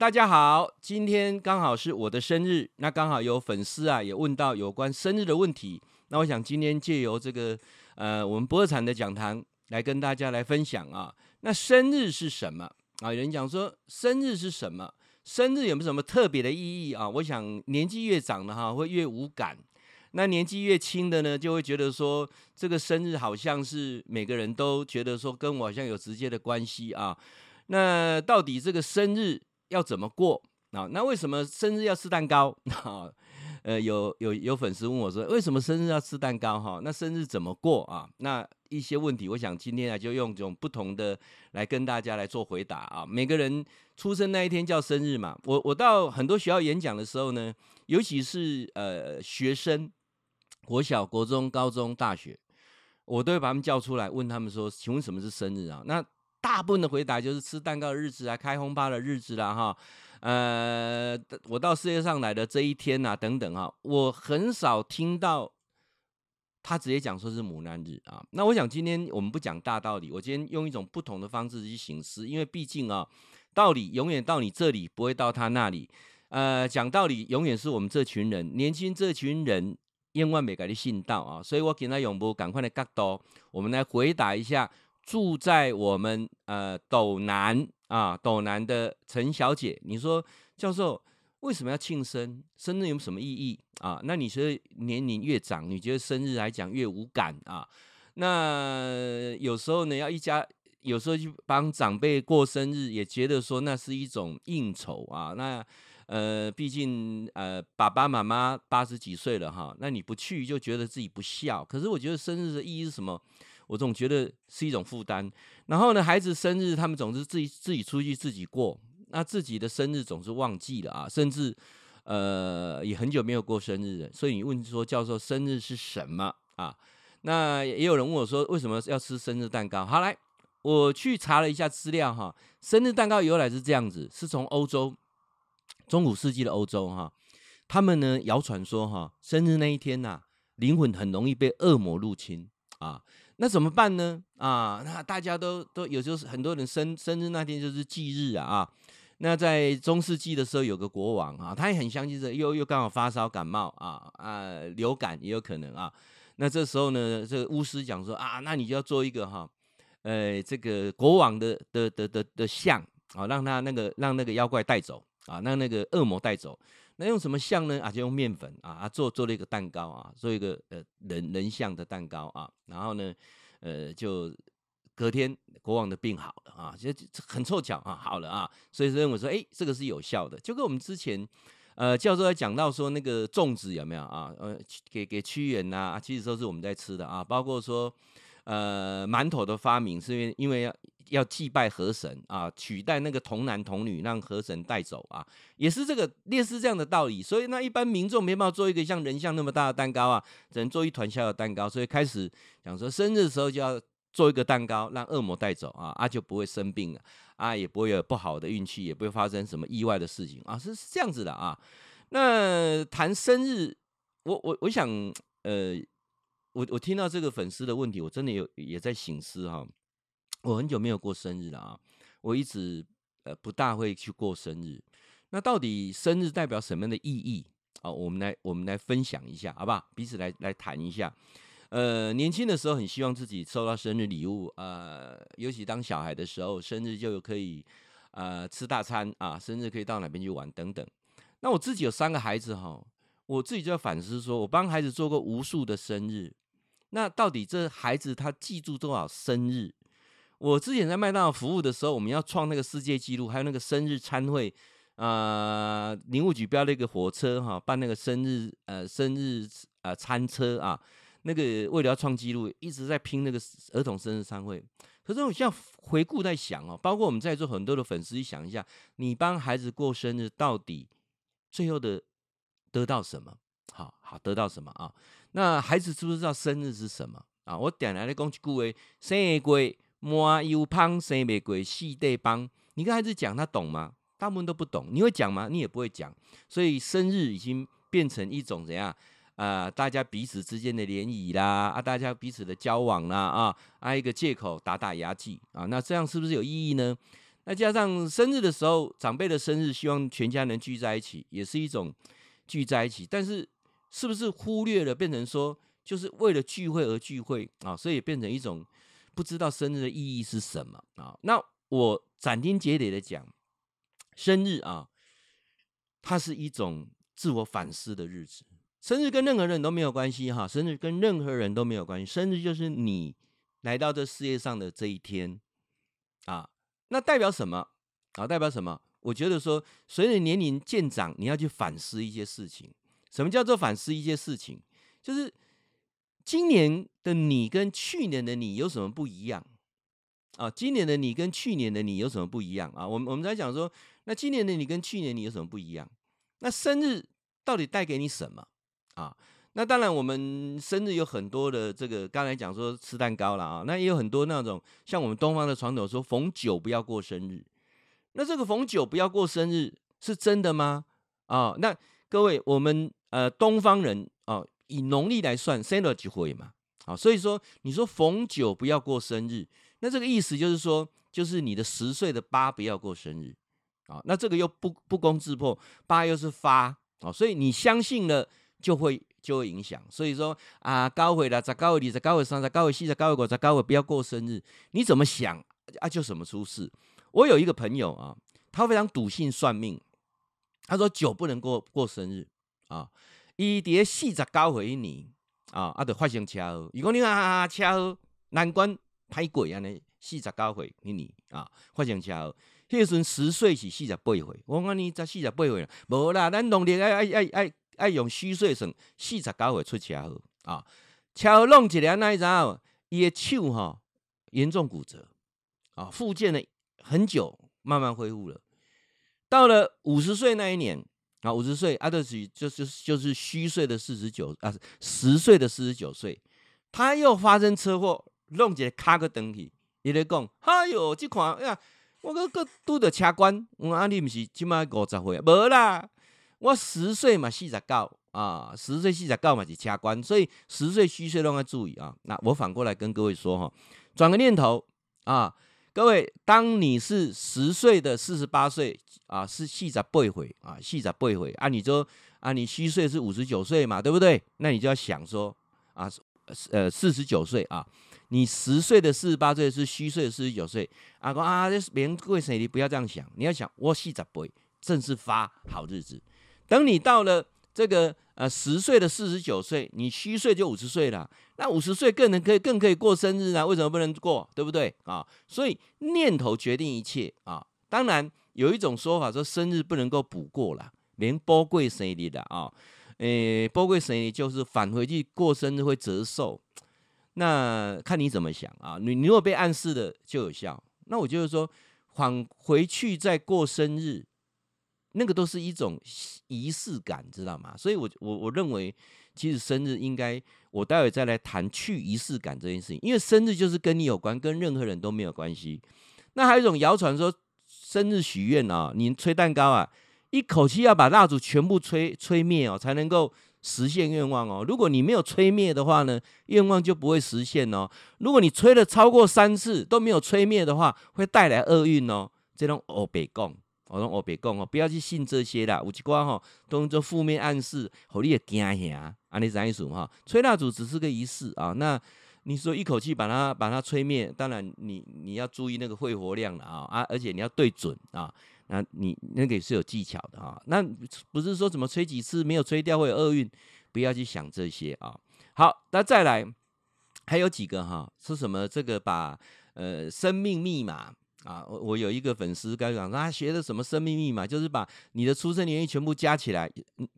大家好，今天刚好是我的生日，那刚好有粉丝啊也问到有关生日的问题，那我想今天借由这个呃我们博二产的讲堂来跟大家来分享啊，那生日是什么啊？有人讲说生日是什么？生日有没有什么特别的意义啊？我想年纪越长的哈会越无感，那年纪越轻的呢就会觉得说这个生日好像是每个人都觉得说跟我好像有直接的关系啊。那到底这个生日要怎么过啊？那为什么生日要吃蛋糕？啊，呃，有有有粉丝问我说，为什么生日要吃蛋糕？哈，那生日怎么过啊？那一些问题，我想今天啊，就用这种不同的来跟大家来做回答啊。每个人出生那一天叫生日嘛。我我到很多学校演讲的时候呢，尤其是呃学生，国小、国中、高中、大学，我都会把他们叫出来，问他们说，请问什么是生日啊？那大部分的回答就是吃蛋糕的日子啊，开轰趴的日子啦，哈，呃，我到世界上来的这一天呐、啊，等等哈，我很少听到他直接讲说是母难日啊。那我想今天我们不讲大道理，我今天用一种不同的方式去行事，因为毕竟啊，道理永远到你这里，不会到他那里。呃，讲道理永远是我们这群人，年轻这群人，千万别给你信道啊。所以我给他永不赶快的角度，我们来回答一下。住在我们呃斗南啊斗南的陈小姐，你说教授为什么要庆生？生日有什么意义啊？那你说年龄越长，你觉得生日来讲越无感啊？那有时候呢，要一家有时候去帮长辈过生日，也觉得说那是一种应酬啊。那呃，毕竟呃爸爸妈妈八十几岁了哈，那你不去就觉得自己不孝。可是我觉得生日的意义是什么？我总觉得是一种负担，然后呢，孩子生日他们总是自己自己出去自己过，那自己的生日总是忘记了啊，甚至呃也很久没有过生日了。所以你问说教授生日是什么啊？那也有人问我说为什么要吃生日蛋糕？好来，我去查了一下资料哈，生日蛋糕由来是这样子，是从欧洲中古世纪的欧洲哈，他们呢谣传说哈，生日那一天呐、灵魂很容易被恶魔入侵啊。那怎么办呢？啊，那大家都都有时候是很多人生生日那天就是忌日啊啊。那在中世纪的时候，有个国王啊，他也很相信这，又又刚好发烧感冒啊啊，流感也有可能啊。那这时候呢，这个巫师讲说啊，那你就要做一个哈，呃，这个国王的的的的的像啊，让他那个让那个妖怪带走啊，让那个恶魔带走。那用什么像呢？啊，就用面粉啊，啊做做了一个蛋糕啊，做一个呃人人像的蛋糕啊，然后呢，呃，就隔天国王的病好了啊，就很凑巧啊，好了啊，所以认为说，哎，这个是有效的，就跟我们之前呃教授在讲到说那个粽子有没有啊？呃，给给屈原呐，其实都是我们在吃的啊，包括说呃馒头的发明是因为因为要。要祭拜河神啊，取代那个童男童女，让河神带走啊，也是这个类似这样的道理。所以那一般民众没办法做一个像人像那么大的蛋糕啊，只能做一团小的蛋糕。所以开始讲说生日的时候就要做一个蛋糕，让恶魔带走啊，啊就不会生病了啊，也不会有不好的运气，也不会发生什么意外的事情啊，是是这样子的啊。那谈生日，我我我想，呃，我我听到这个粉丝的问题，我真的有也在省思哈。我很久没有过生日了啊！我一直呃不大会去过生日。那到底生日代表什么样的意义啊？我们来我们来分享一下，好不好？彼此来来谈一下。呃，年轻的时候很希望自己收到生日礼物，呃，尤其当小孩的时候，生日就可以呃吃大餐啊，生日可以到哪边去玩等等。那我自己有三个孩子哈，我自己就要反思说，我帮孩子做过无数的生日，那到底这孩子他记住多少生日？我之前在麦当劳服务的时候，我们要创那个世界纪录，还有那个生日餐会，啊、呃，林务局标了一个火车哈，办那个生日呃生日呃餐车啊，那个为了要创纪录，一直在拼那个儿童生日餐会。可是我现在回顾在想哦，包括我们在座很多的粉丝，想一下，你帮孩子过生日，到底最后的得到什么？好好得到什么啊？那孩子知不知道生日是什么啊？我点来的讲一句话，生日过。摸油胖生玫瑰细对帮，你跟孩子讲他懂吗？大部分都不懂。你会讲吗？你也不会讲。所以生日已经变成一种怎样啊、呃？大家彼此之间的联谊啦，啊，大家彼此的交往啦，啊，啊一个借口打打牙祭啊。那这样是不是有意义呢？那加上生日的时候，长辈的生日，希望全家能聚在一起，也是一种聚在一起。但是，是不是忽略了，变成说就是为了聚会而聚会啊？所以变成一种不知道生日的意义是什么啊？那我斩钉截铁的讲，生日啊，它是一种自我反思的日子。生日跟任何人都没有关系哈，生日跟任何人都没有关系。生日就是你来到这世界上的这一天啊。那代表什么啊？代表什么？我觉得说，随着年龄渐长，你要去反思一些事情。什么叫做反思一些事情？就是今年的你跟去年的你有什么不一样啊？今年的你跟去年的你有什么不一样啊？我们我们在讲说，那今年的你跟去年你有什么不一样？那生日到底带给你什么啊？那当然，我们生日有很多的这个，刚才讲说吃蛋糕了啊，那也有很多那种像我们东方的传统说逢九不要过生日。那这个逢九不要过生日是真的吗？啊，那各位，我们呃东方人啊，以农历来算，生了几回嘛？啊，所以说你说逢九不要过生日，那这个意思就是说，就是你的十岁的八不要过生日啊。那这个又不不攻自破，八又是发啊，所以你相信了就会。就会影响，所以说啊，高回了，在高回，你在高回上，在高回西，在高回国，在高回不要过生日，你怎么想啊？就什么出事。我有一个朋友啊，他非常笃信算命，他说九不能过过生日啊，伊伫四十高回你啊，啊，就发生车祸。如果你啊车祸难关歹过安尼，四十九岁迄年啊，发生车祸，迄时阵十岁是四十八岁，我讲你才四十八岁，无啦，咱农历爱爱爱爱。用虚岁算，四十九岁出车祸啊！车祸弄起来那一阵，伊的手哈严重骨折啊，复健了很久，慢慢恢复了。到了五十岁那一年啊，五十岁阿德许就是就是虚岁的四十九啊，十岁的四十九岁，他又发生车祸，弄起来卡个登去，伊咧讲，哎哟，即款哎呀，我个个拄着车关，我讲啊，你毋是即摆五十岁啊？无啦。我十岁嘛，四十九啊，十岁四十九嘛是车关，所以十岁虚岁都要注意啊。那我反过来跟各位说哈，转个念头啊，各位，当你是十岁的四十八岁啊，是四十八岁啊，四十八岁啊，你说啊，你虚岁是五十九岁嘛，对不对？那你就要想说啊，呃，四十九岁啊，你十岁的四十八岁是虚岁的四十九岁啊，啊，这别人过生日不要这样想，你要想我四十八正是发好日子。等你到了这个呃十岁的四十九岁，你虚岁就五十岁了。那五十岁更能可以更可以过生日啊？为什么不能过？对不对啊？所以念头决定一切啊。当然有一种说法说生日不能够补过了，连波贵生日的啊，诶，波贵生日就是返回去过生日会折寿。那看你怎么想啊？你你如果被暗示的就有效。那我就是说返回去再过生日。那个都是一种仪式感，知道吗？所以，我我我认为，其实生日应该，我待会再来谈去仪式感这件事情，因为生日就是跟你有关，跟任何人都没有关系。那还有一种谣传说，生日许愿啊，你吹蛋糕啊，一口气要把蜡烛全部吹吹灭哦，才能够实现愿望哦。如果你没有吹灭的话呢，愿望就不会实现哦。如果你吹了超过三次都没有吹灭的话，会带来厄运哦。这种哦北共。我说我别讲哦，不要去信这些啦。有一寡吼，都做负面暗示，让你会惊吓。安尼怎意思哈？吹蜡烛只是个仪式啊。那你说一口气把它把它吹灭，当然你你要注意那个肺活量了啊啊！而且你要对准啊。那你那个也是有技巧的啊。那不是说怎么吹几次没有吹掉会有厄运，不要去想这些啊。好，那再来还有几个哈？是什么？这个把呃生命密码。啊，我我有一个粉丝刚讲，他学的什么生命密码，就是把你的出生年月全部加起来，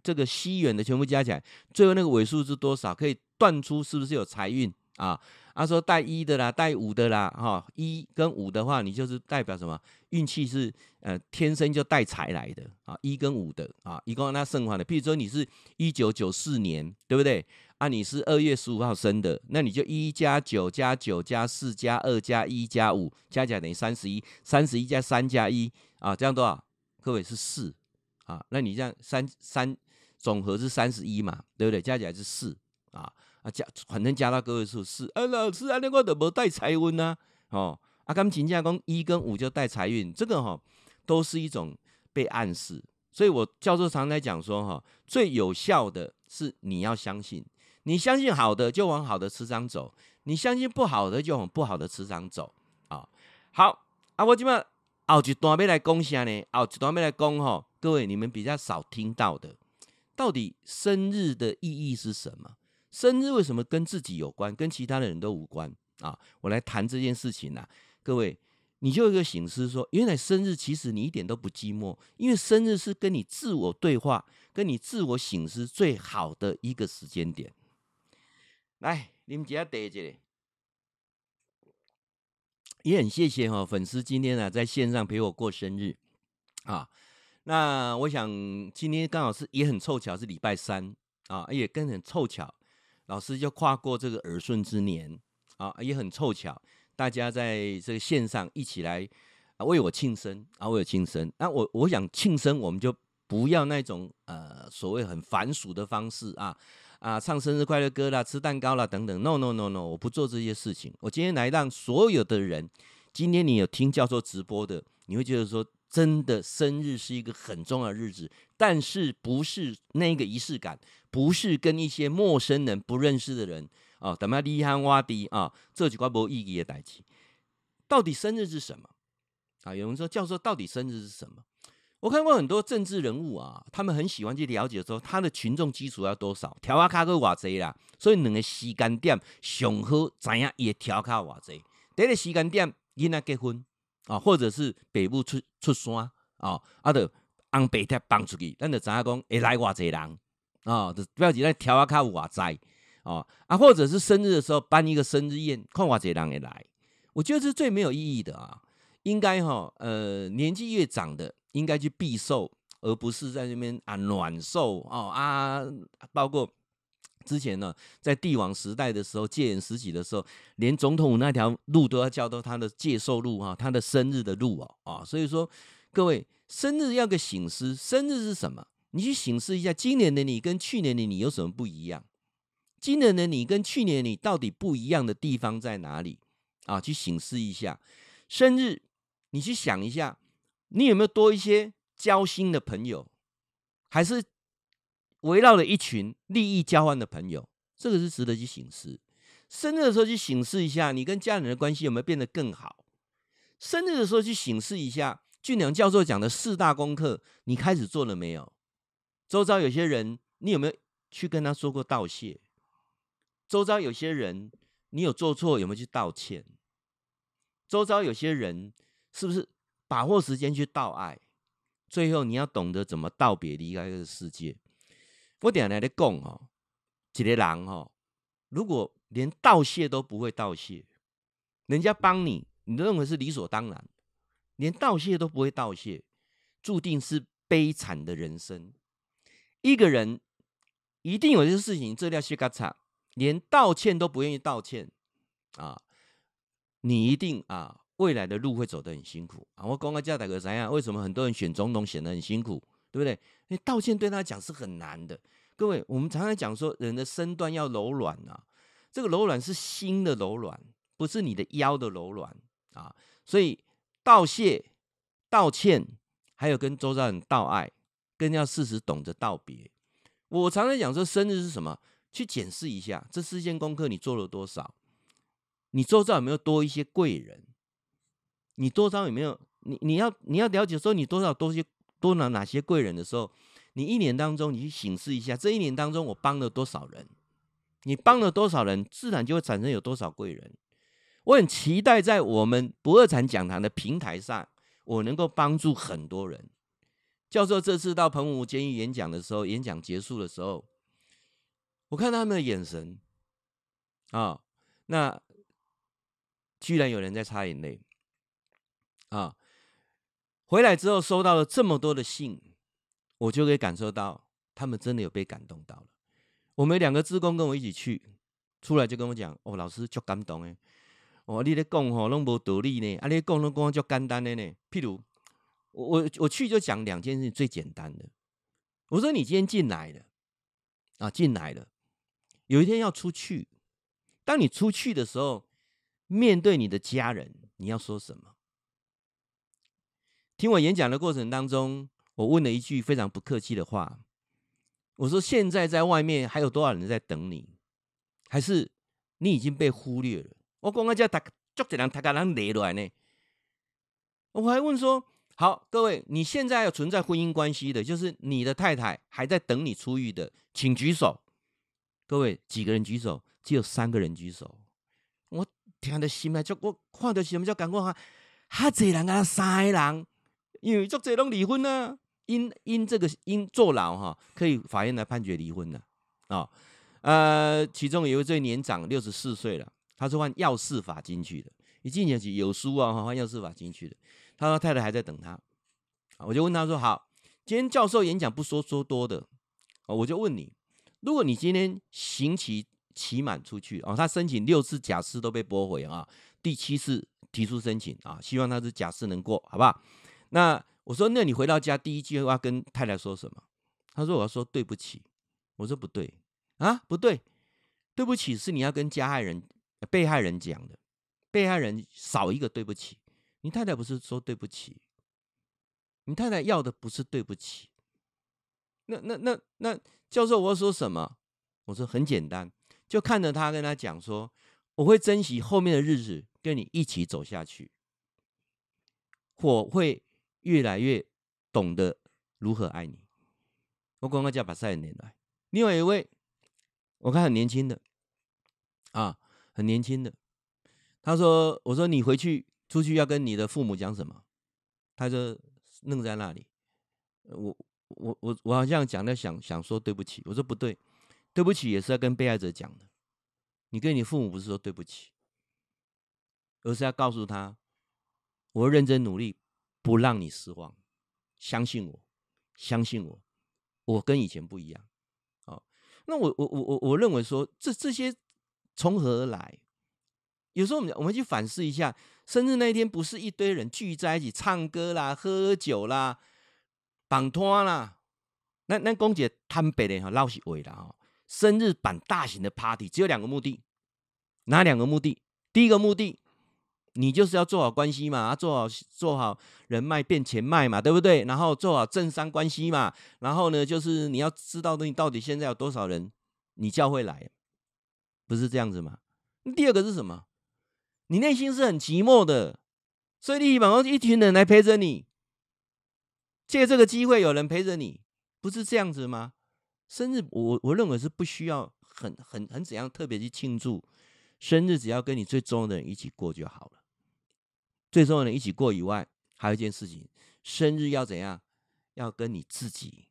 这个西元的全部加起来，最后那个尾数是多少，可以断出是不是有财运啊？他说带一的啦，带五的啦，哈，一跟五的话，你就是代表什么？运气是呃天生就带财来的啊，一跟五的啊，一共那剩下的，譬如说你是一九九四年，对不对？啊，你是二月十五号生的，那你就一加九加九加四加二加一加五，加起来等于三十一，三十一加三加一啊，这样多少？各位是四啊，那你这样三三总和是三十一嘛，对不对？加起来是四啊啊加，反正加到个位数四。啊，老师啊，那我都无带财运呢，哦啊，啊，刚请假讲一跟五就带财运，这个哈都是一种被暗示。所以我教授常常在讲说哈，最有效的是你要相信，你相信好的就往好的磁场走，你相信不好的就往不好的磁场走啊。好啊，我今麦后一段要来讲啥呢？后一段要来讲哈，各位你们比较少听到的，到底生日的意义是什么？生日为什么跟自己有关，跟其他的人都无关啊？我来谈这件事情啊，各位。你就有一个醒思说，原来生日其实你一点都不寂寞，因为生日是跟你自我对话、跟你自我醒思最好的一个时间点。来，你们家第一个，也很谢谢哈粉丝今天啊在线上陪我过生日啊。那我想今天刚好是也很凑巧是礼拜三啊，也更很凑巧，老师就跨过这个耳顺之年啊，也很凑巧。大家在这个线上一起来啊为我庆生啊为我庆生，那我我想庆生我们就不要那种呃所谓很繁琐的方式啊啊唱生日快乐歌啦吃蛋糕啦等等 no no no no 我不做这些事情，我今天来让所有的人，今天你有听教授直播的，你会觉得说真的生日是一个很重要的日子，但是不是那个仪式感，不是跟一些陌生人不认识的人。啊，等下你喊我的啊，这几块没意义的代志。到底生日是什么？啊，有人说教授，到底生日是什么？我看过很多政治人物啊，他们很喜欢去了解说他的群众基础要多少，调啊卡个偌济啦。所以两个时间点上好知影伊调卡偌济。第一个时间点囡仔结婚啊，或者是爸母出出山啊，啊，就红白帖放出去，咱就知影讲会来偌济人啊，就表示咱调啊卡有偌济。哦啊，或者是生日的时候办一个生日宴，看偌济人会来，我觉得是最没有意义的啊。应该哈、呃，年纪越长的应该去避寿，而不是在那边啊暖寿哦啊。包括之前呢，在帝王时代的时候，戒严时期的时候，连总统那条路都要叫做他的戒寿路哈，他的生日的路哦啊。所以说，各位生日要个醒思，生日是什么？你去醒思一下，今年的你跟去年的你有什么不一样？今年的你跟去年你到底不一样的地方在哪里啊？去醒思一下，生日你去想一下，你有没有多一些交心的朋友，还是围绕了一群利益交换的朋友？这个是值得去省思。生日的时候去省思一下，你跟家人的关系有没有变得更好？生日的时候去省思一下，俊良教授讲的四大功课，你开始做了没有？周遭有些人，你有没有去跟他说过道谢？周遭有些人，你有做错有没有去道歉？周遭有些人，是不是把握时间去道爱？最后你要懂得怎么道别，离开这个世界。我点来的讲哦，一个人哦，如果连道谢都不会道谢，人家帮你，你认为是理所当然，连道谢都不会道谢，注定是悲惨的人生。一个人一定有些事情，这叫西嘎差。连道歉都不愿意道歉啊！你一定啊，未来的路会走得很辛苦啊！我刚刚叫大哥怎样？为什么很多人选总统显得很辛苦，对不对？你道歉对他讲是很难的。各位，我们常常讲说，人的身段要柔软啊，这个柔软是心的柔软，不是你的腰的柔软啊。所以道谢、道歉，还有跟周遭人道爱，更要适时懂得道别。我常常讲说，生日是什么？去检视一下这四件功课你做了多少？你周遭有没有多一些贵人？你多少有没有？你你要你要了解说你多少多些多拿哪些贵人的时候，你一年当中你去省视一下，这一年当中我帮了多少人？你帮了多少人，自然就会产生有多少贵人。我很期待在我们不二禅讲堂的平台上，我能够帮助很多人。教授这次到澎湖监狱演讲的时候，演讲结束的时候。我看他们的眼神，啊、那居然有人在擦眼泪，啊、回来之后收到了这么多的信，我就可以感受到他们真的有被感动到了。我们两个志工跟我一起去，出来就跟我讲，哦，老师就感动诶，哦，你咧讲吼拢无道理呢，啊，你讲拢讲就简单的呢。譬如我我我去就讲两件事情最简单的，我说你今天进来了，啊，进来了。有一天要出去，当你出去的时候，面对你的家人，你要说什么？听我演讲的过程当中，我问了一句非常不客气的话，我说：现在在外面还有多少人在等你？还是你已经被忽略了？我讲个叫他足济人他个人累来呢。我还问说：好，各位，你现在有存在婚姻关系的，就是你的太太还在等你出狱的，请举手。各位几个人举手？只有三个人举手。我听的心啊，就我看到什么叫感觉哈？哈济人啊，三个人，因为足济拢离婚啊，因因这个因坐牢哈，可以法院来判决离婚的啊。呃，其中有一位年长，六十四岁了，他是换药事法进去的，一进去有书啊，换药事法进去的。他说太太还在等他，我就问他说：好，今天教授演讲不说说多的，我就问你。如果你今天刑期期满出去啊，他申请六次假释都被驳回啊，第七次提出申请啊，希望他是假释能过，好不好？那我说，那你回到家第一句话跟太太说什么？他说我要说对不起。我说不对啊，不对，对不起是你要跟加害人、被害人讲的，被害人少一个对不起。你太太不是说对不起，你太太要的不是对不起。那那那那。教授，我要说什么？我说很简单，就看着他跟他讲说，我会珍惜后面的日子跟你一起走下去，我会越来越懂得如何爱你。我刚刚叫把赛年来，另外一位我看很年轻的啊，很年轻的，他说：“我说你回去出去要跟你的父母讲什么？”他就愣在那里，我。我我我好像讲的想想说对不起，我说不对，对不起也是要跟被害者讲的。你跟你父母不是说对不起，而是要告诉他，我认真努力，不让你失望，相信我，相信我，我跟以前不一样。好，那我我我我我认为说，这这些从何而来？有时候我们我们去反思一下，生日那一天不是一堆人聚在一起唱歌啦、喝酒啦。绑拖啦，那那公姐坦白的哈，老实话啦哈。生日办大型的 party 只有两个目的，哪两个目的？第一个目的，你就是要做好关系嘛，做好做好人脉变钱脉嘛，对不对？然后做好政商关系嘛，然后呢，就是你要知道你到底现在有多少人你教会来，不是这样子吗？第二个是什么？你内心是很寂寞的，所以你希望一群人来陪着你。借这个机会，有人陪着你，不是这样子吗？生日，我我认为是不需要很很很怎样特别去庆祝生日，只要跟你最重要的人一起过就好了。最重要的一起过以外，还有一件事情，生日要怎样？要跟你自己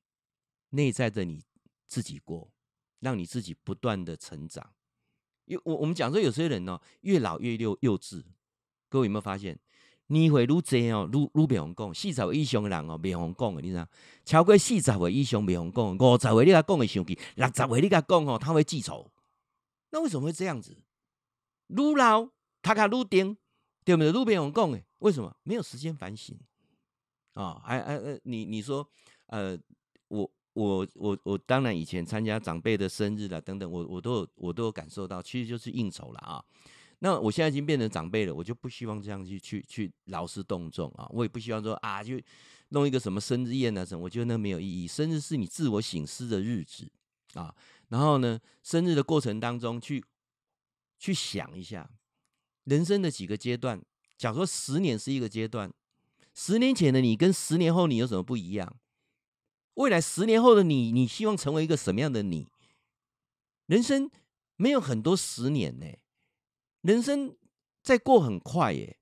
内在的你自己过，让你自己不断的成长。因为我我们讲说，有些人呢，越老越幼幼稚，各位有没有发现？年岁愈济哦，愈愈袂红讲，四十岁以上的人哦，袂红讲的，你知道？超过四十岁以上袂红讲，五十岁你甲讲会生气，六十岁你甲讲哦，他会记仇。那为什么会这样子？愈老他卡愈定，对不对？愈袂红讲的，为什么？没有时间反省啊！哎哎哎，你你说，呃，我我我我当然以前参加长辈的生日了等等，我我都有我都有感受到，其实就是应酬了啊。那我现在已经变成长辈了，我就不希望这样去去去劳师动众啊！我也不希望说啊，就弄一个什么生日宴啊什么，我觉得那没有意义。生日是你自我省思的日子啊，然后呢，生日的过程当中去去想一下人生的几个阶段。假如说十年是一个阶段，十年前的你跟十年后你有什么不一样？未来十年后的你，你希望成为一个什么样的你？人生没有很多十年呢、人生在过很快耶，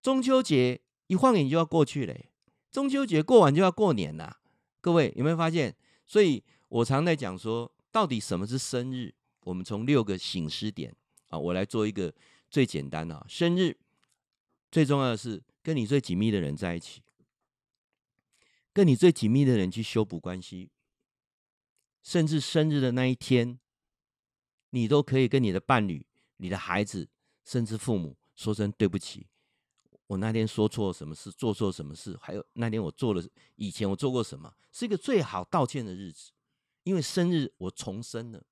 中秋节一晃眼就要过去了，中秋节过完就要过年了。各位有没有发现？所以我常在讲说，到底什么是生日？我们从六个醒狮点啊，我来做一个最简单的。生日最重要的是跟你最紧密的人在一起，跟你最紧密的人去修补关系，甚至生日的那一天，你都可以跟你的伴侣。你的孩子，甚至父母，说声对不起，我那天说错什么事，做错什么事，还有那天我做了，以前我做过什么，是一个最好道歉的日子，因为生日我重生了，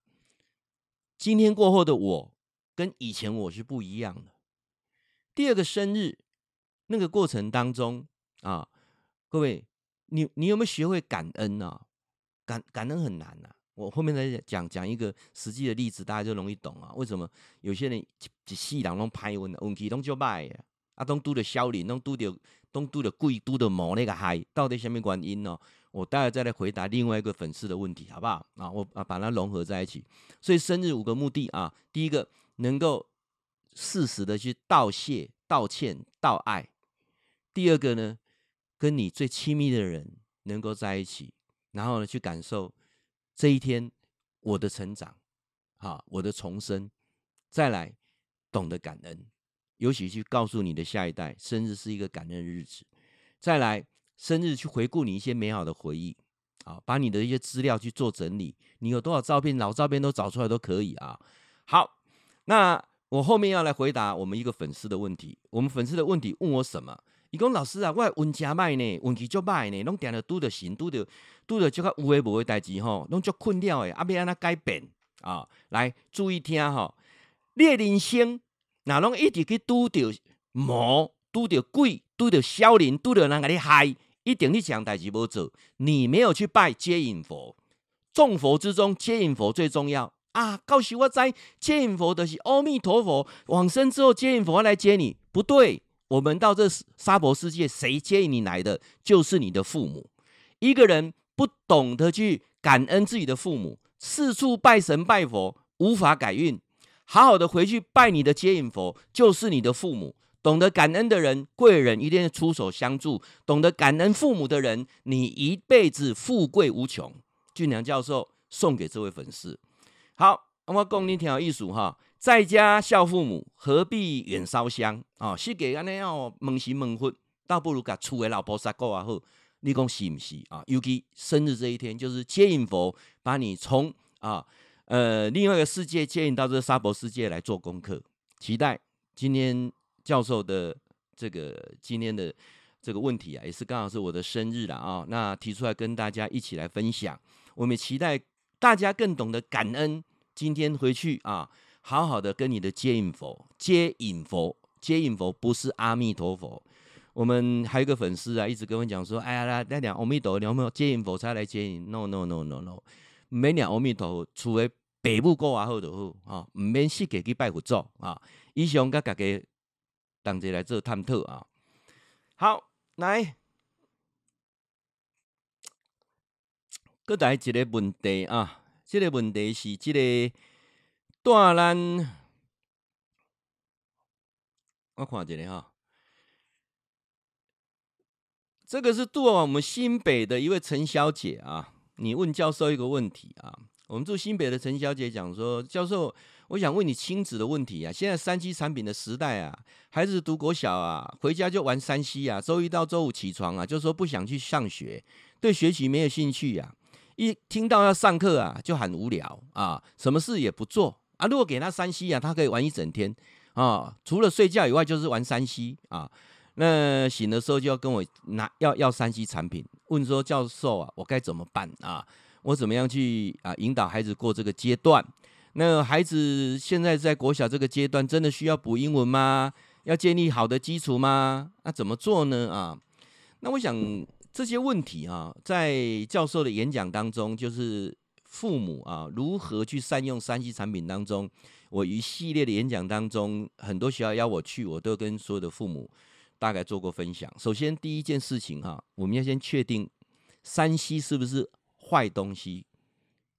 今天过后的我跟以前我是不一样的，第二个生日那个过程当中啊，各位，你你有没有学会感恩呢、啊？感感恩很难、啊。我后面再讲讲一个实际的例子，大家就容易懂啊。为什么有些人一世人拢歹运，运气拢就歹啊？啊，拢拄着小人，拢拄着，拢拄着贵，拄着魔那个害，到底什么原因呢？我待会再来回答另外一个粉丝的问题，好不好？啊，我啊把它融合在一起。所以生日五个目的啊，第一个能够适时的去道谢、道歉、道爱；第二个呢，跟你最亲密的人能够在一起，然后呢去感受。这一天，我的成长，哈，我的重生，再来懂得感恩，尤其去告诉你的下一代，生日是一个感恩日子。再来，生日去回顾你一些美好的回忆，啊，把你的一些资料去做整理，你有多少照片，老照片都找出来都可以啊。好，那我后面要来回答我们一个粉丝的问题。我们粉丝的问题问我什么？伊讲老师啊，我运真歹呢，运气足歹呢，拢定着拄着神，拄着拄着这个有诶无诶代志吼，拢足困扰诶，啊，要安怎改变啊？来注意听吼，你诶人生若拢一直去拄着魔，拄着鬼，拄着小人，拄着人甲你害，一定你讲代志无做，你没有去拜接引佛，众佛之中接引佛最重要啊！告诉我知接引佛的是阿弥陀佛，往生之后接引佛来接你，不对。我们到这娑婆世界，谁接引你来的？就是你的父母。一个人不懂得去感恩自己的父母，四处拜神拜佛，无法改运。好好的回去拜你的接引佛，就是你的父母。懂得感恩的人，贵人一定出手相助。懂得感恩父母的人，你一辈子富贵无穷。俊良教授送给这位粉丝。好，我讲你挺好意思哈。在家孝父母，何必远烧香？啊，是给安尼哦，问心问佛，倒不如甲厝的老婆杀过啊好。你讲是不是啊？尤其生日这一天，就是接引佛，把你从啊呃另外一个世界接引到这个娑婆世界来做功课。期待今天教授的这个今天的这个问题啊，也是刚好是我的生日了啊。那提出来跟大家一起来分享，我们期待大家更懂得感恩。今天回去啊。好好的跟你的接引佛，接引佛，接引佛不是阿弥陀佛。我们还有一个粉丝啊，一直跟我讲说，哎呀，来来讲阿弥陀，你有没有接引佛才来接引？No No No No No，没念阿弥陀佛，除非北部过完后就好啊，唔免四界去拜佛祖啊。以上甲大家同齐来做探讨啊。好，来，搁来一个问题啊，这个问题是这个。大兰，我看一下哈，这个是住我们新北的一位陈小姐啊。你问教授一个问题啊，我们住新北的陈小姐讲说，教授，我想问你亲子的问题啊。现在三 C 产品的时代啊，孩子读国小啊，回家就玩三 C 啊，周一到周五起床啊，就说不想去上学，对学习没有兴趣呀，一听到要上课啊，就很无聊啊，什么事也不做。啊，如果给他三 C 啊，他可以玩一整天啊，除了睡觉以外就是玩三 C 啊。那醒的时候就要跟我拿要要三 C 产品，问说教授啊，我该怎么办啊？我怎么样去啊引导孩子过这个阶段？那孩子现在在国小这个阶段，真的需要补英文吗？要建立好的基础吗？那、怎么做呢？啊，那我想这些问题啊，在教授的演讲当中就是。父母啊，如何去善用三 C 产品当中？我一系列的演讲当中，很多学校邀我去，我都跟所有的父母大概做过分享。首先，第一件事情哈，我们要先确定三 C 是不是坏东西。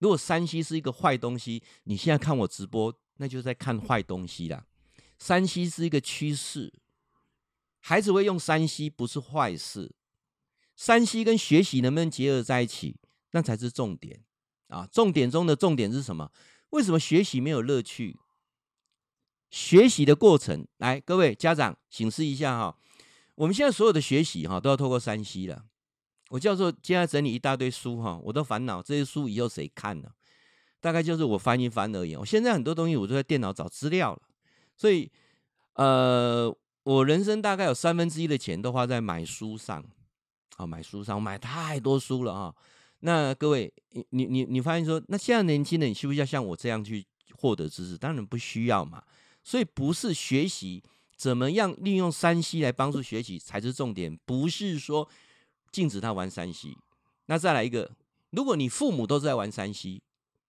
如果山西是一个坏东西，你现在看我直播，那就是在看坏东西啦。山西是一个趋势，孩子会用山西不是坏事。山西跟学习能不能结合在一起，那才是重点。啊，重点中的重点是什么？为什么学习没有乐趣？学习的过程，来，各位家长请示一下哈。我们现在所有的学习哈，都要透过山西了。我教授现在整理一大堆书哈，我都烦恼这些书以后谁看呢？大概就是我翻一翻而已。我现在很多东西我都在电脑找资料了，所以呃，我人生大概有三分之一的钱都花在买书上。啊，买书上，我买太多书了啊。那各位，你你你你发现说，那现在年轻人你需不需要像我这样去获得知识？当然不需要嘛。所以不是学习怎么样利用 3C 来帮助学习才是重点，不是说禁止他玩 3C。那再来一个，如果你父母都在玩 3C，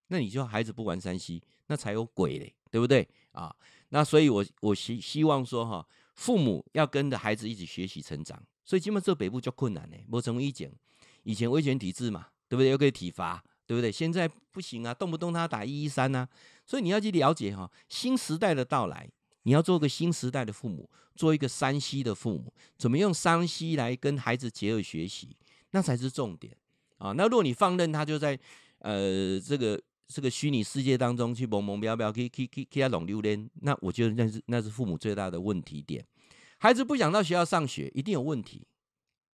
那你就孩子不玩 3C，那才有鬼嘞，对不对啊？那所以我我希希望说哈，父母要跟着孩子一起学习成长。所以基本上这北部就困难呢，没成为一讲，以前威权体制嘛，对不对？又可以体罚，对不对？现在不行啊，动不动他打一一三呐。所以你要去了解哈，新时代的到来。你要做个新时代的父母，做一个山西的父母，怎么用山西来跟孩子结合学习，那才是重点啊！那如果你放任他就在呃这个这个虚拟世界当中去蒙蒙标标，去去去去他弄榴莲，那我觉得那是那是父母最大的问题点。孩子不想到学校上学，一定有问题。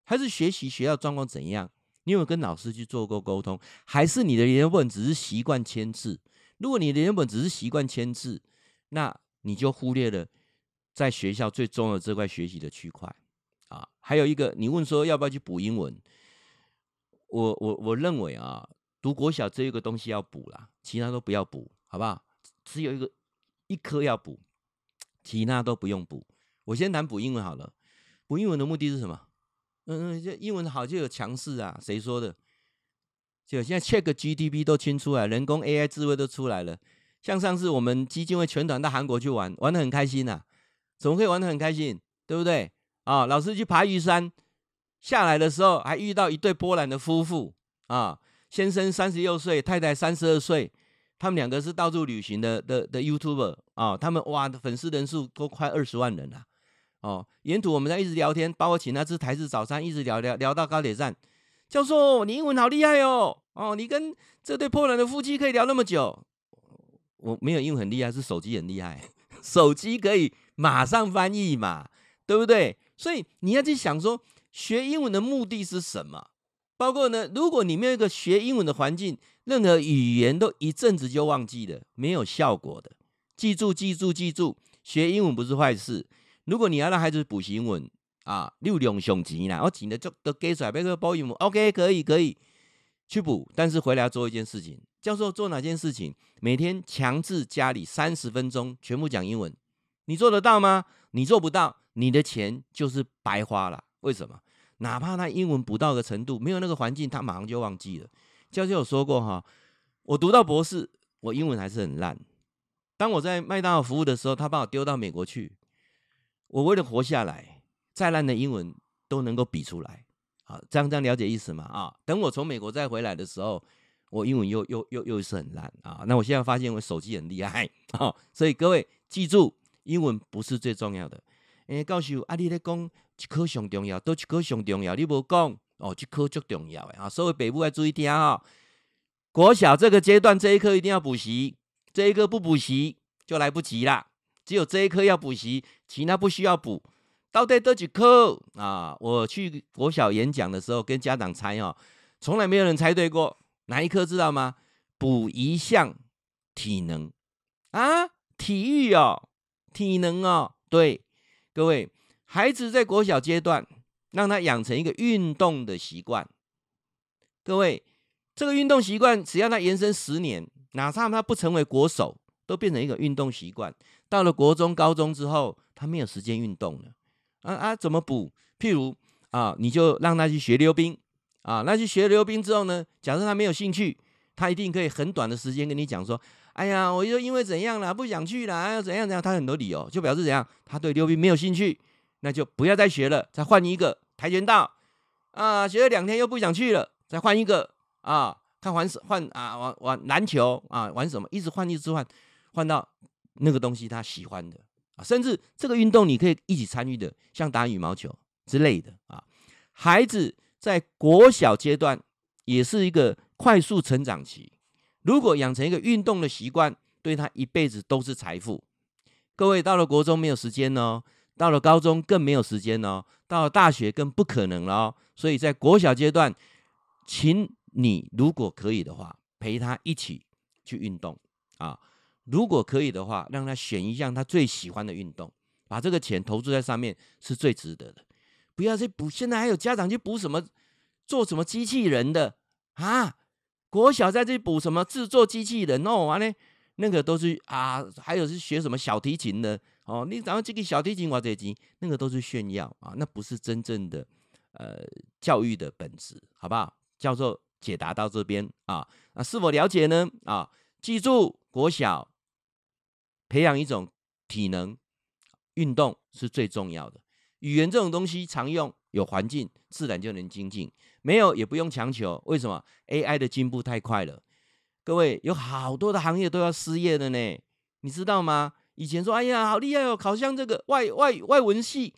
孩子学习学校状况怎样？你有没有跟老师去做过沟通？还是你的原本只是习惯签字？如果你的原本只是习惯签字，那你就忽略了在学校最重要的这块学习的区块啊，还有一个，你问说要不要去补英文？我我我认为啊，读国小这一个东西要补啦，其他都不要补，好不好？只有一个一科要补，其他都不用补。我先谈补英文好了，补英文的目的是什么？嗯嗯，这英文好就有强势啊，谁说的？就现在 ChatGPT 都清出来，人工 AI 智慧都出来了。像上次我们基金会全团到韩国去玩，玩得很开心呐、怎么可以玩得很开心？对不对？啊，老师去爬玉山，下来的时候还遇到一对波兰的夫妇啊，先生三十六岁，太太三十二岁，他们两个是到处旅行的的的 YouTuber 啊，他们哇粉丝人数都快二十万人了，哦，沿途我们在一直聊天，包括请他吃台式早餐，一直聊聊聊到高铁站，教授你英文好厉害哦，哦，你跟这对波兰的夫妻可以聊那么久。我没有英文很厉害，是手机很厉害，手机可以马上翻译嘛，对不对？所以你要去想说，学英文的目的是什么？包括呢，如果你没有一个学英文的环境，任何语言都一阵子就忘记了，没有效果的。记住，记住，记住，学英文不是坏事。如果你要让孩子补习英文啊，六两熊钱啦，我钱的就都给出来，别个包英文，OK，可以，可以去补，但是回来要做一件事情。教授做哪件事情？每天强制家里三十分钟全部讲英文，你做得到吗？你做不到，你的钱就是白花了。为什么？哪怕他英文不到个程度，没有那个环境，他马上就忘记了。教授有说过哈，我读到博士，我英文还是很烂。当我在麦当劳服务的时候，他把我丢到美国去，我为了活下来，再烂的英文都能够比出来。好，这样这样了解意思嘛？啊，等我从美国再回来的时候。我英文又又又又是很烂啊！那我现在发现我手机很厉害啊！所以各位记住，英文不是最重要的。诶，告诉啊，你咧讲一科上重要，都一科上重要，你无讲哦，一科最重要的啊！所以北部要注意听啊！国小这个阶段这一科一定要补习，这一科不补习就来不及啦。只有这一科要补习，其他不需要补。到底得几科啊？我去国小演讲的时候跟家长猜哦，从来没有人猜对过。哪一科知道吗？补一项体能啊，体育哦，体能哦，对，各位孩子在国小阶段，让他养成一个运动的习惯。各位，这个运动习惯只要他延伸十年，哪怕他不成为国手，都变成一个运动习惯。到了国中、高中之后，他没有时间运动了。啊啊，怎么补？譬如啊，你就让他去学溜冰。啊，那去学溜冰之后呢？假设他没有兴趣，他一定可以很短的时间跟你讲说：“哎呀，我就因为怎样了，不想去了，要怎样怎样。”他很多理由，就表示怎样，他对溜冰没有兴趣，那就不要再学了，再换一个跆拳道。啊，学了两天又不想去了，再换一个啊，看玩什换啊，玩玩篮球啊，玩什么，一直换，一直换，换到那个东西他喜欢的甚至这个运动你可以一起参与的，像打羽毛球之类的啊，孩子。在国小阶段也是一个快速成长期，如果养成一个运动的习惯，对他一辈子都是财富。各位到了国中没有时间哦，到了高中更没有时间哦，到了大学更不可能了哦。所以在国小阶段，请你如果可以的话，陪他一起去运动啊。如果可以的话，让他选一项他最喜欢的运动，把这个钱投注在上面是最值得的。不要去补，现在还有家长去补什么，做什么机器人的啊？国小在这补什么制作机器人哦？完了，那个都是啊，还有是学什么小提琴的哦，你然后这个小提琴、挖掘机，那个都是炫耀啊，那不是真正的呃教育的本质，好不好？教授解答到这边啊，那是否了解呢？啊，记住，国小培养一种体能运动是最重要的。语言这种东西常用，有环境自然就能精进，没有也不用强求。为什么？AI 的进步太快了，各位有好多的行业都要失业的呢，你知道吗？以前说，哎呀，好厉害哦，考上这个外外外文系、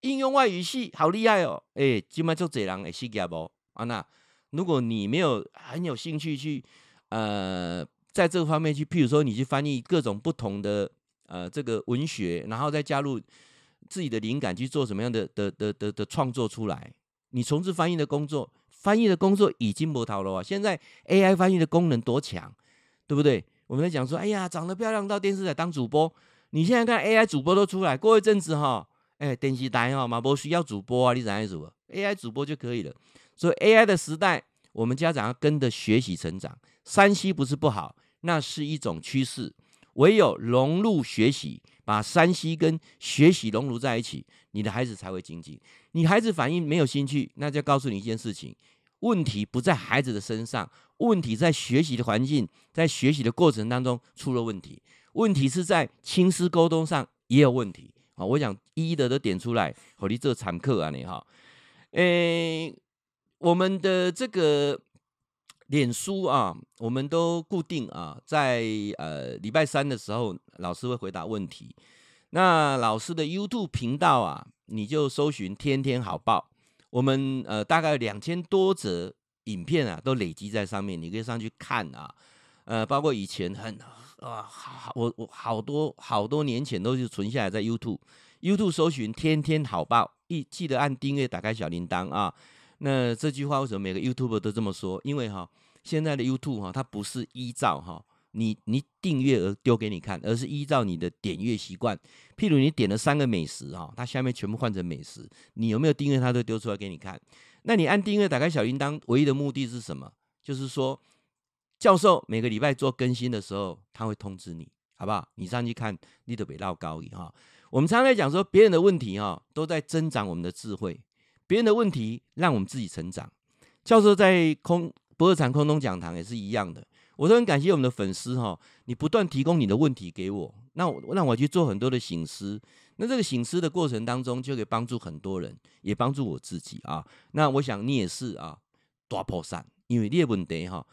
应用外语系，好厉害哦。哎，今麦做这人会失业不？啊，那如果你没有很有兴趣去，呃，在这个方面去，譬如说你去翻译各种不同的呃这个文学，然后再加入。自己的灵感去做什么样的的的的的创作出来？你从事翻译的工作，翻译的工作已经不逃了啊！现在 AI 翻译的功能多强，对不对？我们在讲说，哎呀，长得漂亮到电视台当主播，你现在看 AI 主播都出来，过一阵子哈，哎，电视台哈马博需要主播啊，你怎样做？AI 主播就可以了。所以 AI 的时代，我们家长要跟着学习成长。山西不是不好，那是一种趋势，唯有融入学习。把山西跟学习融入在一起，你的孩子才会精进。你孩子反应没有兴趣，那就告诉你一件事情：问题不在孩子的身上，问题在学习的环境，在学习的过程当中出了问题。问题是在亲师沟通上也有问题啊！我想一一的都点出来，好你这常客啊，你哈。诶，我们的这个。脸书啊，我们都固定啊，在呃礼拜三的时候，老师会回答问题。那老师的 YouTube 频道啊，你就搜寻“天天好报”，我们呃大概两千多则影片啊，都累积在上面，你可以上去看啊。呃，包括以前很啊，好我我好多好多年前都是存下来在 YouTube。YouTube 搜寻“天天好报”，一记得按订阅，打开小铃铛啊。那这句话为什么每个 YouTube 都这么说？因为哈，现在的 YouTube 哈，它不是依照哈你你订阅而丢给你看，而是依照你的点阅习惯。譬如你点了三个美食哈，它下面全部换成美食，你有没有订阅，它都丢出来给你看。那你按订阅，打开小铃铛，唯一的目的是什么？就是说，教授每个礼拜做更新的时候，他会通知你，好不好？你上去看，你都别绕高语哈。我们常常在讲说，别人的问题哈，都在增长我们的智慧。别人的问题让我们自己成长。教授在空博尔禅空中讲堂也是一样的，我都很感谢我们的粉丝哈，你不断提供你的问题给我，那我让我去做很多的醒思。那这个醒思的过程当中，就可以帮助很多人，也帮助我自己啊。那我想你也是啊，大破散，因为列问题哈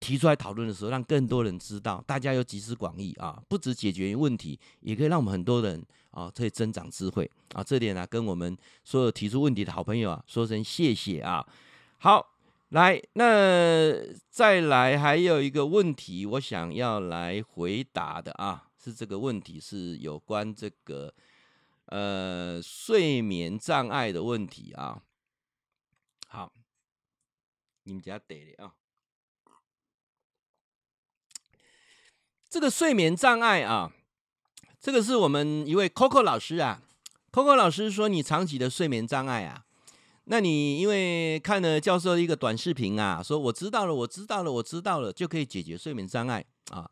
提出来讨论的时候，让更多人知道，大家要集思广益啊，不止解决问题，也可以让我们很多人。啊，可以增长智慧啊！这点呢、啊，跟我们所有提出问题的好朋友啊，说声谢谢啊。好，来，那再来还有一个问题，我想要来回答的啊，是这个问题是有关这个呃睡眠障碍的问题啊。好，你们家得了啊。这个睡眠障碍啊。这个是我们一位 Coco 老师啊，Coco 老师说，你长期的睡眠障碍啊，那你因为看了教授一个短视频啊，说我知道了，我知道了，我知道了，就可以解决睡眠障碍啊。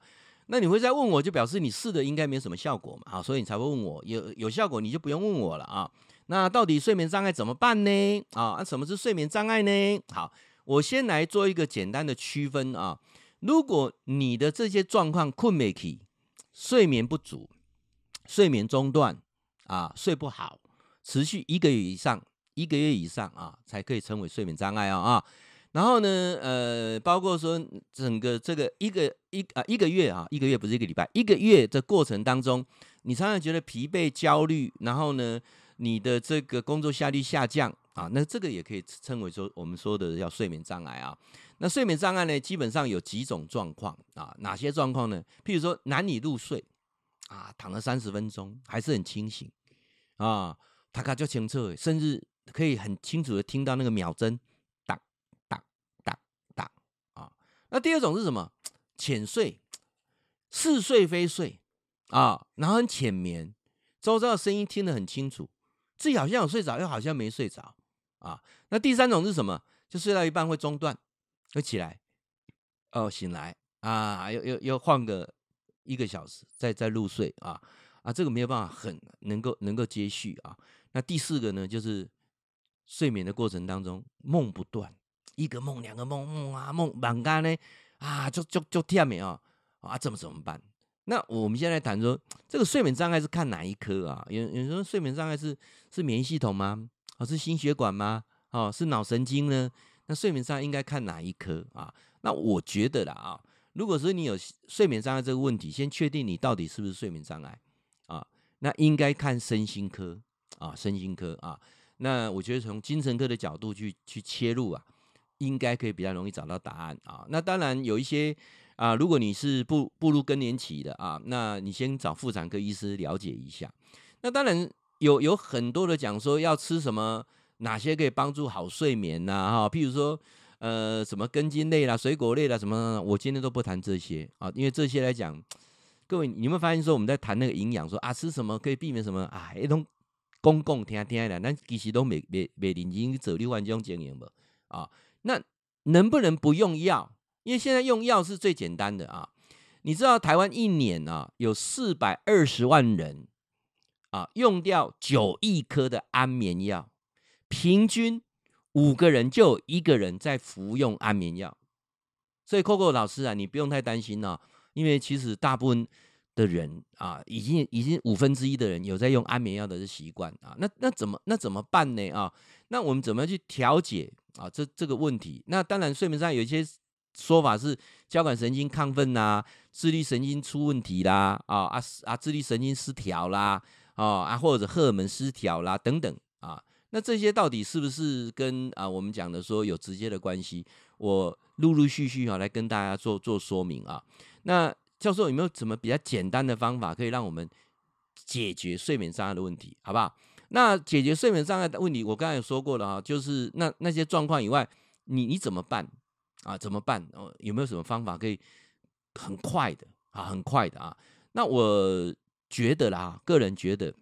那你会再问我，就表示你试的应该没什么效果嘛，啊，所以你才会问我，有有效果你就不用问我了啊。那到底睡眠障碍怎么办呢？啊，什么是睡眠障碍呢？好，我先来做一个简单的区分啊。如果你的这些状况困没起，睡眠不足。睡眠中断啊，睡不好，持续一个月以上，一个月以上啊，才可以称为睡眠障碍啊啊。然后呢，呃，包括说整个这个一个一啊一个月啊，一个月不是一个礼拜，一个月的过程当中，你常常觉得疲惫、焦虑，然后呢，你的这个工作效率下降啊，那这个也可以称为说我们说的叫睡眠障碍啊。那睡眠障碍呢，基本上有几种状况啊，哪些状况呢？譬如说难以入睡。啊，躺了三十分钟还是很清醒啊，他看就清澈，甚至可以很清楚的听到那个秒针，哒哒哒哒啊。那第二种是什么？浅睡，似睡非睡啊，然后很浅眠，周遭的声音听得很清楚，自己好像有睡着，又好像没睡着啊。那第三种是什么？就睡到一半会中断，会起来，哦，醒来啊，又又又换个。一个小时再再入睡啊啊，这个没有办法很能够能够接续啊。那第四个呢，就是睡眠的过程当中梦不断，一个梦两个梦梦啊梦满干呢啊，就就就天没啊啊，怎么怎么办？那我们现在谈说，这个睡眠障碍是看哪一科啊？有有时候睡眠障碍是是免疫系统吗？哦，是心血管吗？哦，是脑神经呢？那睡眠障碍应该看哪一科啊？那我觉得啦啊，如果说你有睡眠障碍这个问题，先确定你到底是不是睡眠障碍啊？那应该看身心科啊，身心科啊。那我觉得从精神科的角度去去切入啊，应该可以比较容易找到答案啊。那当然有一些。啊，如果你是步步入更年期的啊，那你先找妇产科医师了解一下。那当然有有很多的讲说要吃什么，哪些可以帮助好睡眠呐？哈，譬如说呃什么根茎类啦、水果类啦什么，我今天都不谈这些啊，因为这些来讲，各位你有没有发现说我们在谈那个营养，说啊吃什么可以避免什么啊，一种公共听听的，那其实都没没没认真走六万种经营嘛啊，那能不能不用药？因为现在用药是最简单的啊，你知道台湾一年啊有四百二十万人啊用掉九亿颗的安眠药，平均五个人就一个人在服用安眠药，所以 Coco 老师啊，你不用太担心啊，因为其实大部分的人啊，已经已经五分之一的人有在用安眠药的习惯啊，那那怎么那怎么办呢啊？那我们怎么去调节啊这这个问题？那当然睡眠上有一些。说法是交感神经亢奋啊，自律神经出问题啦，啊啊啊，自律神经失调啦，啊啊或者荷尔蒙失调啦等等啊，那这些到底是不是跟啊我们讲的说有直接的关系？我陆陆续续啊来跟大家做做说明啊。那教授有没有什么比较简单的方法可以让我们解决睡眠障碍的问题？好不好？那解决睡眠障碍的问题，我刚才也说过了啊，就是那那些状况以外，你你怎么办？啊，怎么办？哦，有没有什么方法可以很快的啊？很快的啊？那我觉得啦，个人觉得，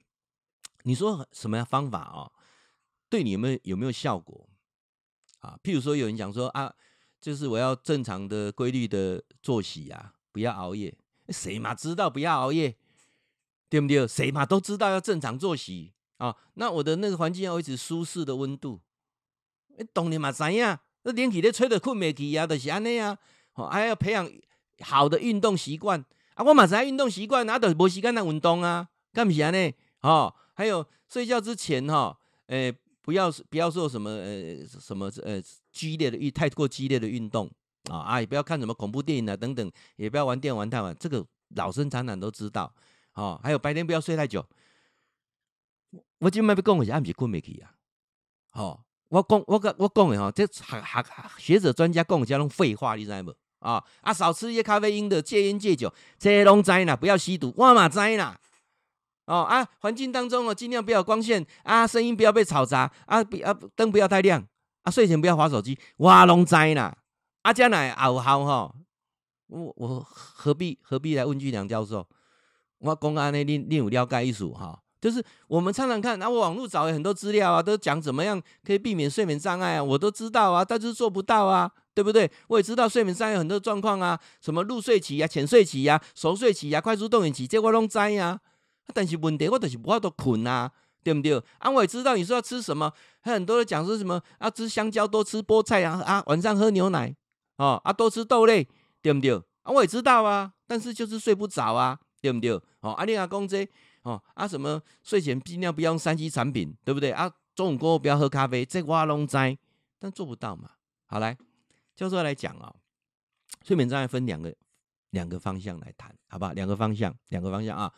你说什么样方法啊？对你有没有有没有效果？啊，譬如说有人讲说啊，就是我要正常的规律的作息啊，不要熬夜。谁嘛知道不要熬夜？对不对？谁嘛都知道要正常作息啊。那我的那个环境要维持舒适的温度，懂你嘛？怎样？那天气咧吹得困没起啊，就是安尼啊，还要培养好的运动习惯啊。我马上运动习惯，那都没时间来运动啊，干不起呢？哦，还有睡觉之前哈，诶、不要不要做什么呃什么呃激烈的运太过激烈的运动啊啊，也不要看什么恐怖电影啊等等，也不要玩电玩太晚，这个老生常谈都知道。哦，还有白天不要睡太久。我今麦要讲的是，俺不是困没起啊，哦。我讲，我讲，我讲的哈，这学学学者专家讲的这种废话，你知无？啊啊，少吃一些咖啡因的，戒烟戒酒，这些拢知啦，不要吸毒，我嘛知啦。哦啊，环境当中哦，尽量不要光线啊，声音不要被吵杂啊，不啊灯不要太亮啊，睡前不要划手机，我拢知啦。啊，将来也有效吼，我我何必何必来问句梁教授？我讲安尼，你你有了解意思哈？就是我们常常看，啊，我网络找了很多资料啊，都讲怎么样可以避免睡眠障碍啊，我都知道啊，但是做不到啊，对不对？我也知道睡眠障碍有很多状况啊，什么入睡期啊、浅睡期啊、熟睡期啊、快速动眼期，这我拢知啊。但是问题我就是无法度困啊，对不对？啊，我也知道你说要吃什么，很多人讲说什么要、吃香蕉，多吃菠菜啊，啊，晚上喝牛奶，哦，啊，多吃豆类，对不对？啊，我也知道啊，但是就是睡不着啊，对不对？哦，啊，你阿公这。哦啊，什么睡前尽量不要用三 C 产品，对不对啊？中午过后不要喝咖啡，这我拢知，但做不到嘛。好，来教授来讲啊、哦，睡眠障碍分两个两个方向来谈，好不好？两个方向，两个方向啊。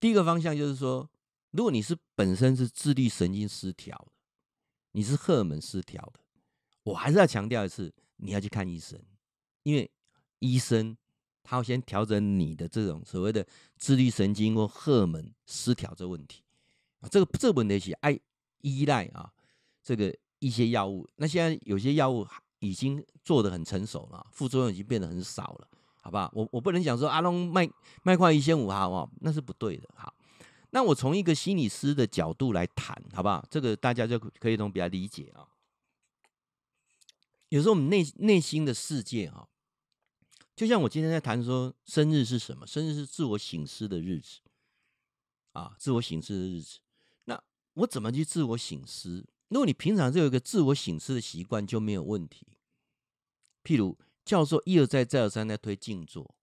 第一个方向就是说，如果你是本身是自律神经失调的，你是荷尔蒙失调的，我还是要强调一次，你要去看医生，因为医生。他要先调整你的这种所谓的自律神经或荷尔蒙失调这问题啊，这个这个问题是爱依赖啊，这个一些药物。那现在有些药物已经做的很成熟了，副作用已经变得很少了，好不好？我我不能讲说阿龙卖卖块一千五哈，哦，那是不对的。好，那我从一个心理师的角度来谈，好不好？这个大家就可以都比较理解啊。有时候我们内内心的世界啊。就像我今天在谈说，生日是什么？生日是自我醒思的日子。啊，自我醒思的日子。那我怎么去自我醒思？如果你平常就有一个自我醒思的习惯，就没有问题。譬如教授一而再再而三在推静坐，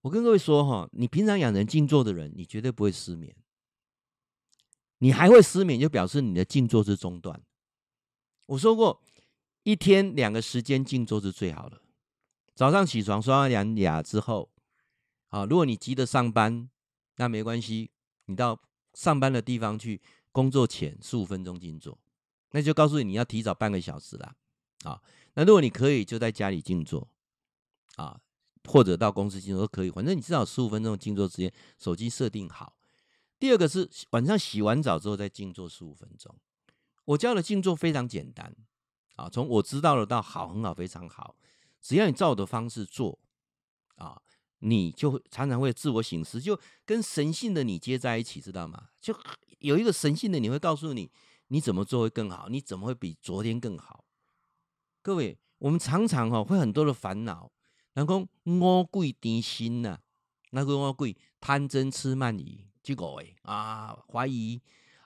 我跟各位说哈，你平常养成静坐的人，你绝对不会失眠。你还会失眠，就表示你的静坐是中断。我说过，一天两个时间静坐是最好的。早上起床刷完两牙之后，啊，如果你急着上班，那没关系，你到上班的地方去，工作前十五分钟静坐，那就告诉你你要提早半个小时啦。啊，那如果你可以就在家里静坐，啊，或者到公司静坐都可以，反正你至少十五分钟静坐时间，手机设定好。第二个是晚上洗完澡之后再静坐十五分钟。我教的静坐非常简单啊，从我知道的到好很好非常好，只要你照我的方式做啊，你就常常会自我醒思，就跟神性的你接在一起，知道吗？就有一个神性的你会告诉你你怎么做会更好，你怎么会比昨天更好。各位，我们常常哈会很多的烦恼，然后魔鬼定心呐，那个我贵贪嗔痴慢疑。结果哎啊，怀疑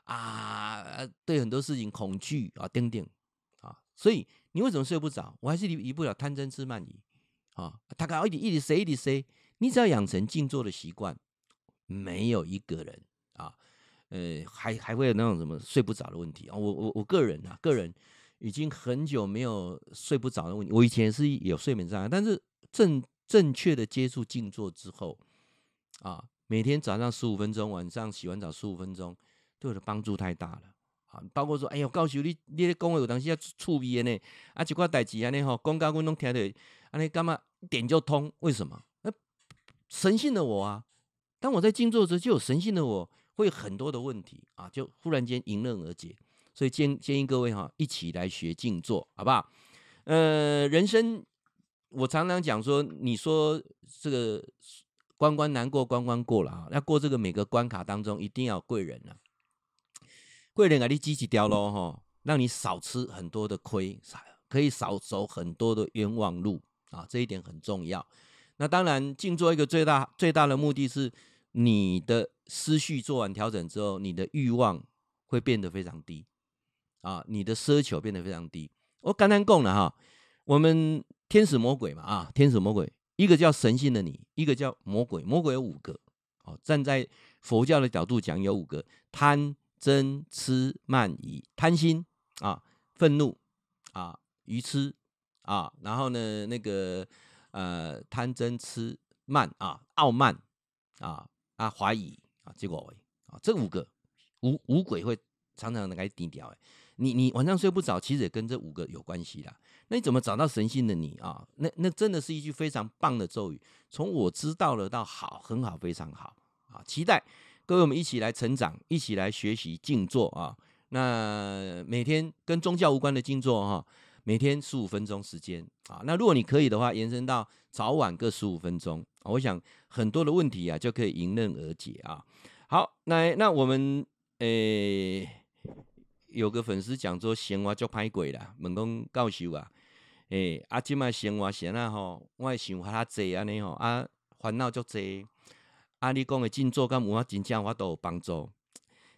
啊，对很多事情恐惧啊，等等，所以你为什么睡不着？我还是离离不了贪嗔痴慢疑啊。他搞一点一直塞一直塞，你只要养成静坐的习惯，没有一个人啊，呃，还还会有那种什么睡不着的问题啊。我我我个人啊，个人已经很久没有睡不着的问题。我以前是有睡眠障碍，但是正正确的接触静坐之后啊。每天早上十五分钟，晚上洗完澡十五分钟，对我的帮助太大了啊！包括说，哎呦，告诉你，你咧讲话有当时要触鼻的呢，啊，一寡代志安尼吼，讲到我拢听得，安尼干嘛一点就通？为什么？那神性的我啊，当我在静坐时，就有神性的我会有很多的问题啊，就忽然间迎刃而解。所以建建议各位哈，一起来学静坐，好不好？呃，人生我常常讲说，你说这个。关关难过关关过了啊！要过这个每个关卡当中，一定要贵人啊！贵人给你积极掉喽哈，让你少吃很多的亏，可以少走很多的冤枉路啊！这一点很重要。那当然，静坐一个最大最大的目的是，你的思绪做完调整之后，你的欲望会变得非常低啊，你的奢求变得非常低。我刚刚讲了哈，我们天使魔鬼嘛啊，天使魔鬼。一个叫神性的你，一个叫魔鬼。魔鬼有五个，哦，站在佛教的角度讲，有五个：贪、嗔、痴、慢、疑。贪心啊，愤怒啊，愚痴啊，然后呢，那个呃，贪、嗔、痴、慢啊，傲慢啊啊，怀疑啊，结果啊，这五个五五鬼会常常的给低调哎。你你晚上睡不着，其实也跟这五个有关系啦。那你怎么找到神性的你啊？那那真的是一句非常棒的咒语。从我知道了到好，很好，非常好啊！期待各位我们一起来成长，一起来学习静坐啊。那每天跟宗教无关的静坐哈，每天十五分钟时间啊。那如果你可以的话，延伸到早晚各十五分钟，我想很多的问题啊就可以迎刃而解啊。好，那那我们诶。有个粉丝讲说生活足歹过啦，问讲教授啊，诶、欸，啊，即卖生活闲啊吼，我会想较较济安尼吼，啊，烦恼足济，啊，你讲的静坐跟无法真正我都有帮助。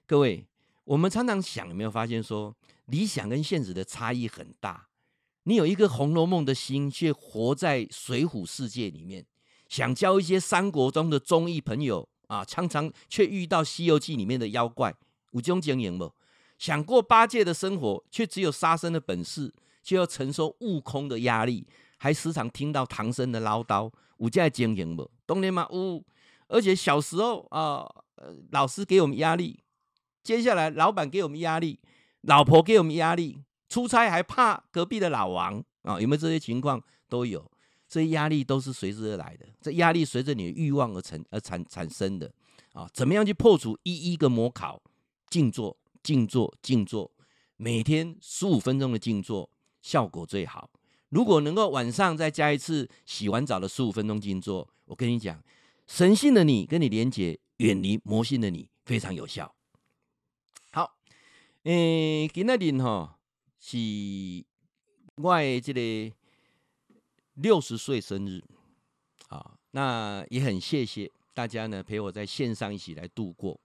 各位，我们常常想，有没有发现说，理想跟现实的差异很大？你有一个《红楼梦》的心，却活在水浒世界里面，想交一些三国中的忠义朋友啊，常常却遇到《西游记》里面的妖怪，有这种经验无？想过八戒的生活，却只有杀生的本事，就要承受悟空的压力，还时常听到唐僧的唠叨。有这样经营不？懂了吗？呜！而且小时候啊，呃，老师给我们压力，接下来老板给我们压力，老婆给我们压力，出差还怕隔壁的老王啊？有没有这些情况？都有，这些压力都是随之而来的。这压力随着你的欲望而成而产产生的啊？怎么样去破除一一个模考？静坐。静坐，静坐，每天十五分钟的静坐效果最好。如果能够晚上再加一次洗完澡的十五分钟静坐，我跟你讲，神性的你跟你连接，远离魔性的你，非常有效。好，诶、欸，今天，哈，是我的这个六十岁生日，啊，那也很谢谢大家呢陪我在线上一起来度过。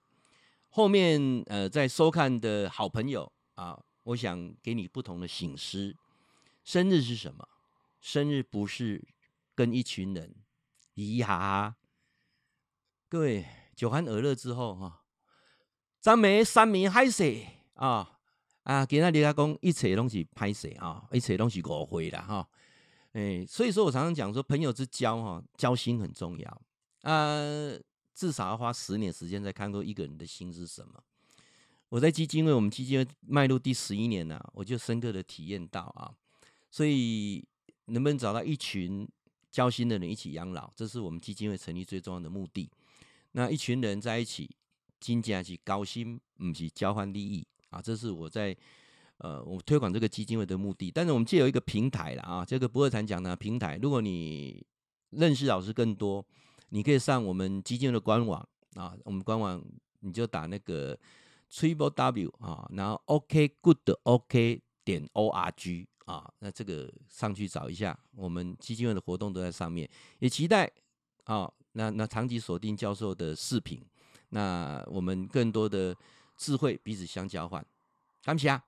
后面呃在收看的好朋友啊，我想给你不同的醒思。生日是什么？生日不是跟一群人嘻嘻哈哈。各位酒酣耳热之后哈，张梅三明海色啊啊，今仔日来讲一切拢是歹势啊，一切拢是误会啦哈。哎，所以说我常常讲说，朋友之交哈，交心很重要啊，至少要花十年时间才看过一个人的心是什么。我在基金会，我们基金会迈入第十一年了，我就深刻的体验到啊，所以能不能找到一群交心的人一起养老，这是我们基金会成立最重要的目的。那一群人在一起，真正是高薪，不是交换利益啊，这是我在。呃，我推广这个基金会的目的，但是我们借有一个平台了啊，这个不二禅讲的平台，如果你认识老师更多，你可以上我们基金会的官网啊，我们官网你就打那个 triple w 啊，然后 ok good ok 点 org 啊，那这个上去找一下，我们基金会的活动都在上面，也期待啊，那那长期锁定教授的视频，那我们更多的智慧彼此相交换，感谢啊。